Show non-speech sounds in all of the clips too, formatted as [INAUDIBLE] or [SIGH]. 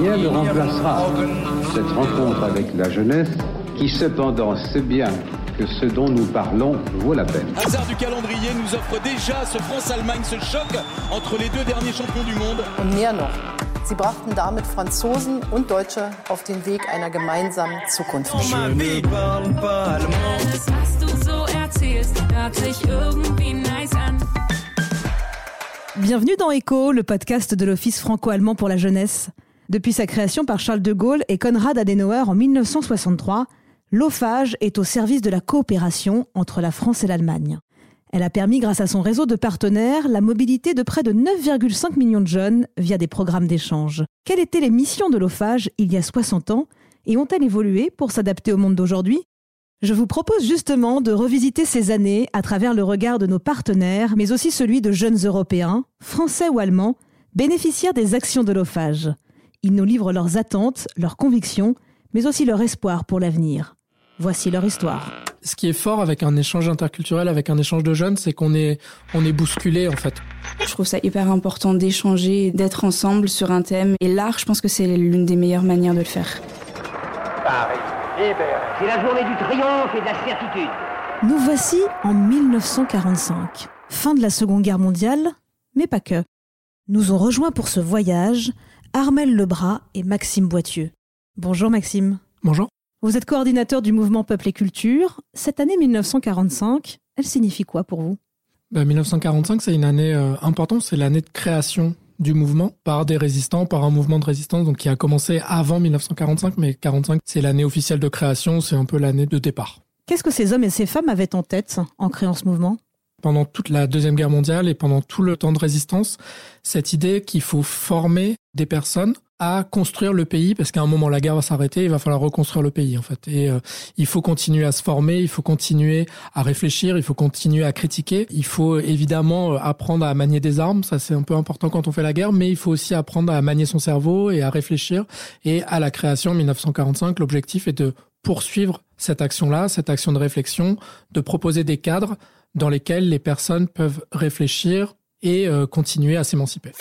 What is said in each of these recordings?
Rien ne remplacera cette rencontre avec la jeunesse qui cependant sait bien que ce dont nous parlons vaut la peine. Hasard du calendrier nous offre déjà ce France-Allemagne, ce choc entre les deux derniers champions du monde. Und mehr noch. Sie brachten damit Franzosen und Deutsche auf den Weg einer gemeinsamen Zukunft. Das, was du so erzählst, hört sich irgendwie nice an. Bienvenue dans ECHO, le podcast de l'Office franco-allemand pour la jeunesse. Depuis sa création par Charles de Gaulle et Konrad Adenauer en 1963, l'OFAGE est au service de la coopération entre la France et l'Allemagne. Elle a permis, grâce à son réseau de partenaires, la mobilité de près de 9,5 millions de jeunes via des programmes d'échange. Quelles étaient les missions de l'OFAGE il y a 60 ans et ont-elles évolué pour s'adapter au monde d'aujourd'hui? Je vous propose justement de revisiter ces années à travers le regard de nos partenaires, mais aussi celui de jeunes Européens, français ou allemands, bénéficiaires des actions de l'OFAGE. Ils nous livrent leurs attentes, leurs convictions, mais aussi leur espoir pour l'avenir. Voici leur histoire. Ce qui est fort avec un échange interculturel, avec un échange de jeunes, c'est qu'on est, on est bousculé en fait. Je trouve ça hyper important d'échanger, d'être ensemble sur un thème. Et l'art, je pense que c'est l'une des meilleures manières de le faire. Paris, libéré. C'est la journée du triomphe et de la certitude. Nous voici en 1945, fin de la Seconde Guerre mondiale, mais pas que. Nous ont rejoints pour ce voyage Armel Lebras et Maxime Boitieux. Bonjour Maxime. Bonjour. Vous êtes coordinateur du mouvement Peuple et Culture. Cette année 1945, elle signifie quoi pour vous? Ben, 1945, c'est une année euh, importante, c'est l'année de création du mouvement par des résistants, par un mouvement de résistance donc qui a commencé avant 1945, mais 45 c'est l'année officielle de création, c'est un peu l'année de départ. Qu'est-ce que ces hommes et ces femmes avaient en tête en créant ce mouvement? Pendant toute la Deuxième Guerre mondiale et pendant tout le temps de résistance, cette idée qu'il faut former des personnes à construire le pays parce qu'à un moment la guerre va s'arrêter, il va falloir reconstruire le pays en fait. Et euh, il faut continuer à se former, il faut continuer à réfléchir, il faut continuer à critiquer, il faut évidemment euh, apprendre à manier des armes, ça c'est un peu important quand on fait la guerre, mais il faut aussi apprendre à manier son cerveau et à réfléchir. Et à la création en 1945, l'objectif est de poursuivre cette action-là, cette action de réflexion, de proposer des cadres dans lesquels les personnes peuvent réfléchir et euh, continuer à s'émanciper.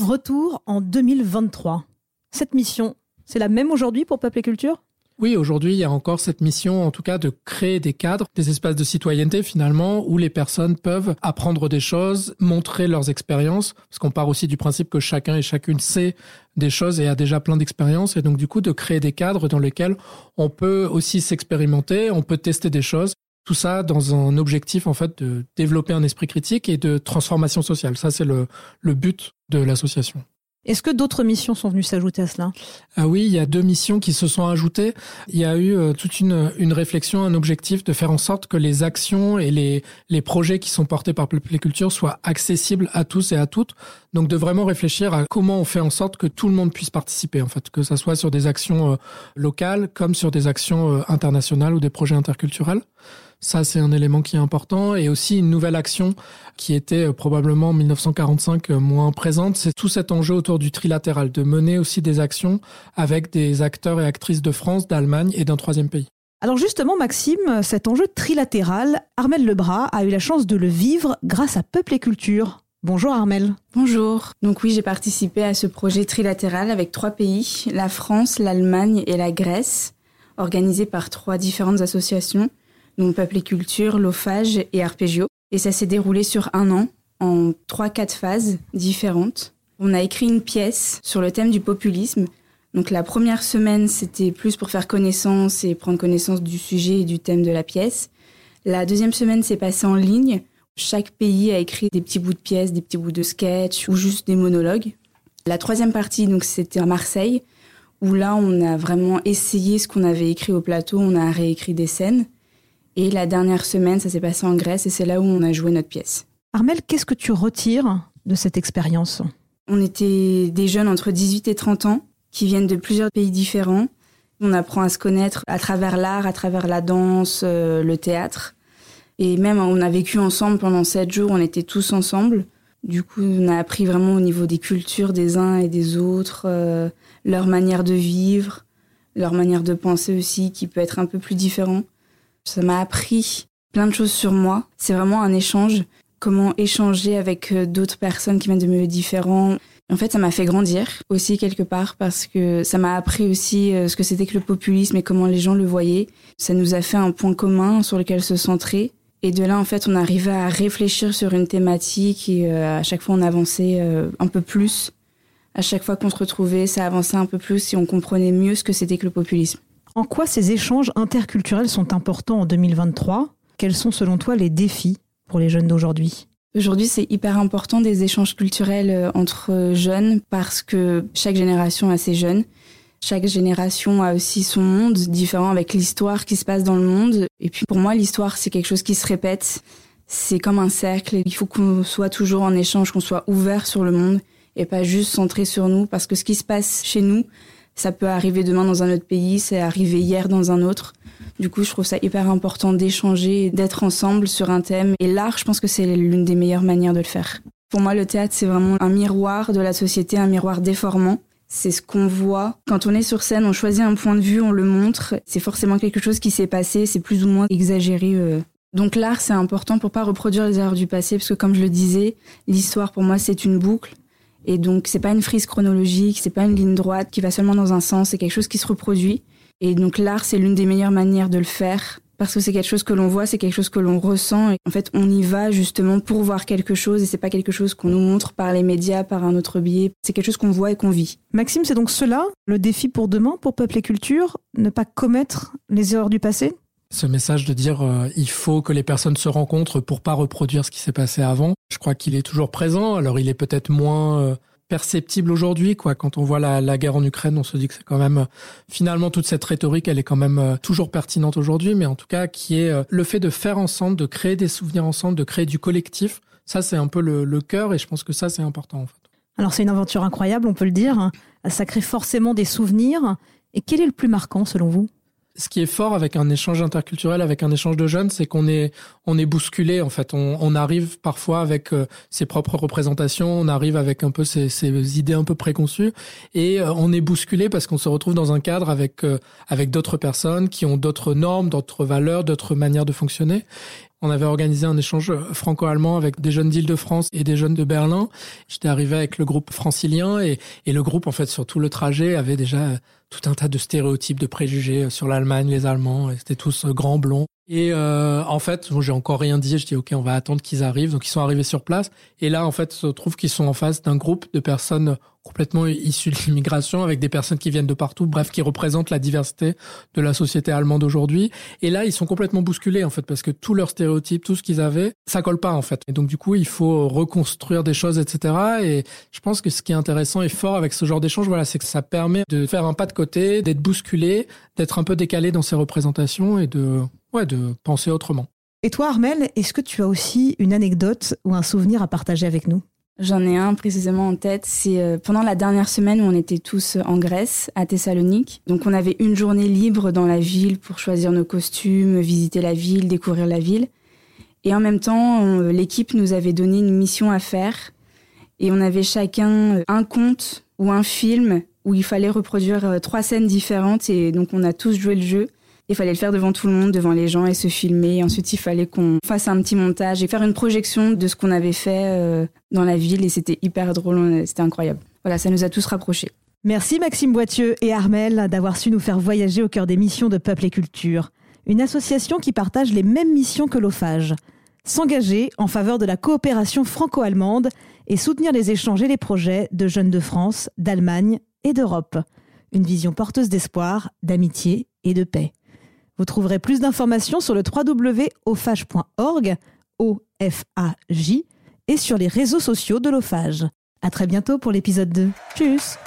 Retour en 2023. Cette mission, c'est la même aujourd'hui pour Peuple et Culture? Oui, aujourd'hui, il y a encore cette mission, en tout cas, de créer des cadres, des espaces de citoyenneté, finalement, où les personnes peuvent apprendre des choses, montrer leurs expériences, parce qu'on part aussi du principe que chacun et chacune sait des choses et a déjà plein d'expériences, et donc, du coup, de créer des cadres dans lesquels on peut aussi s'expérimenter, on peut tester des choses, tout ça dans un objectif en fait de développer un esprit critique et de transformation sociale. Ça, c'est le, le but de l'association. Est-ce que d'autres missions sont venues s'ajouter à cela? Ah oui, il y a deux missions qui se sont ajoutées. Il y a eu euh, toute une, une réflexion, un objectif de faire en sorte que les actions et les, les projets qui sont portés par Culture soient accessibles à tous et à toutes. Donc de vraiment réfléchir à comment on fait en sorte que tout le monde puisse participer, en fait, que ça soit sur des actions euh, locales comme sur des actions euh, internationales ou des projets interculturels. Ça, c'est un élément qui est important. Et aussi une nouvelle action qui était euh, probablement en 1945 euh, moins présente, c'est tout cet enjeu autour du trilatéral, de mener aussi des actions avec des acteurs et actrices de France, d'Allemagne et d'un troisième pays. Alors justement, Maxime, cet enjeu trilatéral, Armel Lebras a eu la chance de le vivre grâce à Peuple et Culture. Bonjour Armel. Bonjour. Donc oui, j'ai participé à ce projet trilatéral avec trois pays, la France, l'Allemagne et la Grèce, organisé par trois différentes associations donc Culture, l'OFAGE et Arpeggio. Et ça s'est déroulé sur un an, en trois, quatre phases différentes. On a écrit une pièce sur le thème du populisme. Donc la première semaine, c'était plus pour faire connaissance et prendre connaissance du sujet et du thème de la pièce. La deuxième semaine s'est passée en ligne. Chaque pays a écrit des petits bouts de pièces, des petits bouts de sketch ou juste des monologues. La troisième partie, donc c'était à Marseille, où là, on a vraiment essayé ce qu'on avait écrit au plateau, on a réécrit des scènes. Et la dernière semaine, ça s'est passé en Grèce et c'est là où on a joué notre pièce. Armel, qu'est-ce que tu retires de cette expérience On était des jeunes entre 18 et 30 ans qui viennent de plusieurs pays différents. On apprend à se connaître à travers l'art, à travers la danse, euh, le théâtre. Et même, on a vécu ensemble pendant sept jours, on était tous ensemble. Du coup, on a appris vraiment au niveau des cultures des uns et des autres, euh, leur manière de vivre, leur manière de penser aussi, qui peut être un peu plus différent. Ça m'a appris plein de choses sur moi. C'est vraiment un échange. Comment échanger avec euh, d'autres personnes qui viennent de milieux différents. En fait, ça m'a fait grandir aussi quelque part parce que ça m'a appris aussi euh, ce que c'était que le populisme et comment les gens le voyaient. Ça nous a fait un point commun sur lequel se centrer. Et de là, en fait, on arrivait à réfléchir sur une thématique et euh, à chaque fois, on avançait un peu plus. À chaque fois qu'on se retrouvait, ça avançait un peu plus et on comprenait mieux ce que c'était que le populisme. En quoi ces échanges interculturels sont importants en 2023 Quels sont selon toi les défis pour les jeunes d'aujourd'hui? Aujourd'hui, c'est hyper important des échanges culturels euh, entre jeunes parce que chaque génération a ses jeunes. Chaque génération a aussi son monde différent avec l'histoire qui se passe dans le monde. Et puis pour moi, l'histoire, c'est quelque chose qui se répète. C'est comme un cercle. Il faut qu'on soit toujours en échange, qu'on soit ouvert sur le monde et pas juste centré sur nous parce que ce qui se passe chez nous, ça peut arriver demain dans un autre pays, c'est arrivé hier dans un autre. Du coup, je trouve ça hyper important d'échanger, d'être ensemble sur un thème. Et l'art, je pense que c'est l'une des meilleures manières de le faire. Pour moi, le théâtre, c'est vraiment un miroir de la société, un miroir déformant. C'est ce qu'on voit. Quand on est sur scène, on choisit un point de vue, on le montre. C'est forcément quelque chose qui s'est passé, c'est plus ou moins exagéré. Euh. Donc l'art, c'est important pour pas reproduire les erreurs du passé, parce que comme je le disais, l'histoire pour moi, c'est une boucle. Et donc, c'est pas une frise chronologique, c'est pas une ligne droite qui va seulement dans un sens, c'est quelque chose qui se reproduit. Et donc, l'art, c'est l'une des meilleures manières de le faire parce que c'est quelque chose que l'on voit, c'est quelque chose que l'on ressent. Et en fait, on y va justement pour voir quelque chose et c'est pas quelque chose qu'on nous montre par les médias, par un autre biais. C'est quelque chose qu'on voit et qu'on vit. Maxime, c'est donc cela le défi pour demain, pour Peuple et Culture, ne pas commettre les erreurs du passé? Ce message de dire euh, il faut que les personnes se rencontrent pour pas reproduire ce qui s'est passé avant, je crois qu'il est toujours présent. Alors il est peut-être moins euh, perceptible aujourd'hui quoi. Quand on voit la, la, guerre en Ukraine on se dit que c'est quand même finalement toute cette rhétorique elle est quand même euh, toujours pertinente aujourd'hui. Mais en tout cas qui est le fait de faire ensemble de créer des souvenirs ensemble de créer du collectif ça c'est un peu le, le cœur et je pense que ça c'est important en fait. Alors c'est une aventure incroyable on peut le dire ça crée forcément des souvenirs. Et quel est le plus marquant selon vous? Ce qui est fort avec un échange interculturel, avec un échange de jeunes, c'est qu'on est on est bousculé en fait. On, on arrive parfois avec euh, ses propres représentations, on arrive avec un peu ses, ses idées un peu préconçues et euh, on est bousculé parce qu'on se retrouve dans un cadre avec euh, avec d'autres personnes qui ont d'autres normes, d'autres valeurs, d'autres manières de fonctionner. On avait organisé un échange franco-allemand avec des jeunes d'Île-de-France et des jeunes de Berlin. J'étais arrivé avec le groupe francilien et, et le groupe, en fait, sur tout le trajet, avait déjà tout un tas de stéréotypes, de préjugés sur l'Allemagne, les Allemands. C'était tous grands blonds. Et euh, en fait, j'ai encore rien dit. Je dis ok, on va attendre qu'ils arrivent. Donc ils sont arrivés sur place. Et là, en fait, se trouve qu'ils sont en face d'un groupe de personnes complètement issues de [LAUGHS] l'immigration, avec des personnes qui viennent de partout. Bref, qui représentent la diversité de la société allemande aujourd'hui. Et là, ils sont complètement bousculés en fait, parce que tous leurs stéréotypes, tout ce qu'ils avaient, ça colle pas en fait. Et donc du coup, il faut reconstruire des choses, etc. Et je pense que ce qui est intéressant et fort avec ce genre d'échange, voilà, c'est que ça permet de faire un pas de côté, d'être bousculé, d'être un peu décalé dans ses représentations et de ouais, de penser autrement. Et toi, Armel, est-ce que tu as aussi une anecdote ou un souvenir à partager avec nous? J'en ai un précisément en tête. C'est euh, pendant la dernière semaine où on était tous en Grèce, à Thessalonique. Donc on avait une journée libre dans la ville pour choisir nos costumes, visiter la ville, découvrir la ville. Et en même temps, l'équipe nous avait donné une mission à faire. Et on avait chacun un conte ou un film où il fallait reproduire euh, trois scènes différentes. Et donc on a tous joué le jeu. Il fallait le faire devant tout le monde, devant les gens et se filmer. Ensuite, il fallait qu'on fasse un petit montage et faire une projection de ce qu'on avait fait euh, dans la ville. Et c'était hyper drôle, c'était incroyable. Voilà, ça nous a tous rapprochés. Merci Maxime Boitieux et Armel d'avoir su nous faire voyager au cœur des missions de Peuple et Culture. Une association qui partage les mêmes missions que l'OFAGE. S'engager en faveur de la coopération franco-allemande et soutenir les échanges et les projets de jeunes de France, d'Allemagne et d'Europe. Une vision porteuse d'espoir, d'amitié et de paix. Vous trouverez plus d'informations sur le www.ofage.org, O-F-A-J, et sur les réseaux sociaux de l'OFAGE. À très bientôt pour l'épisode 2. Tchuss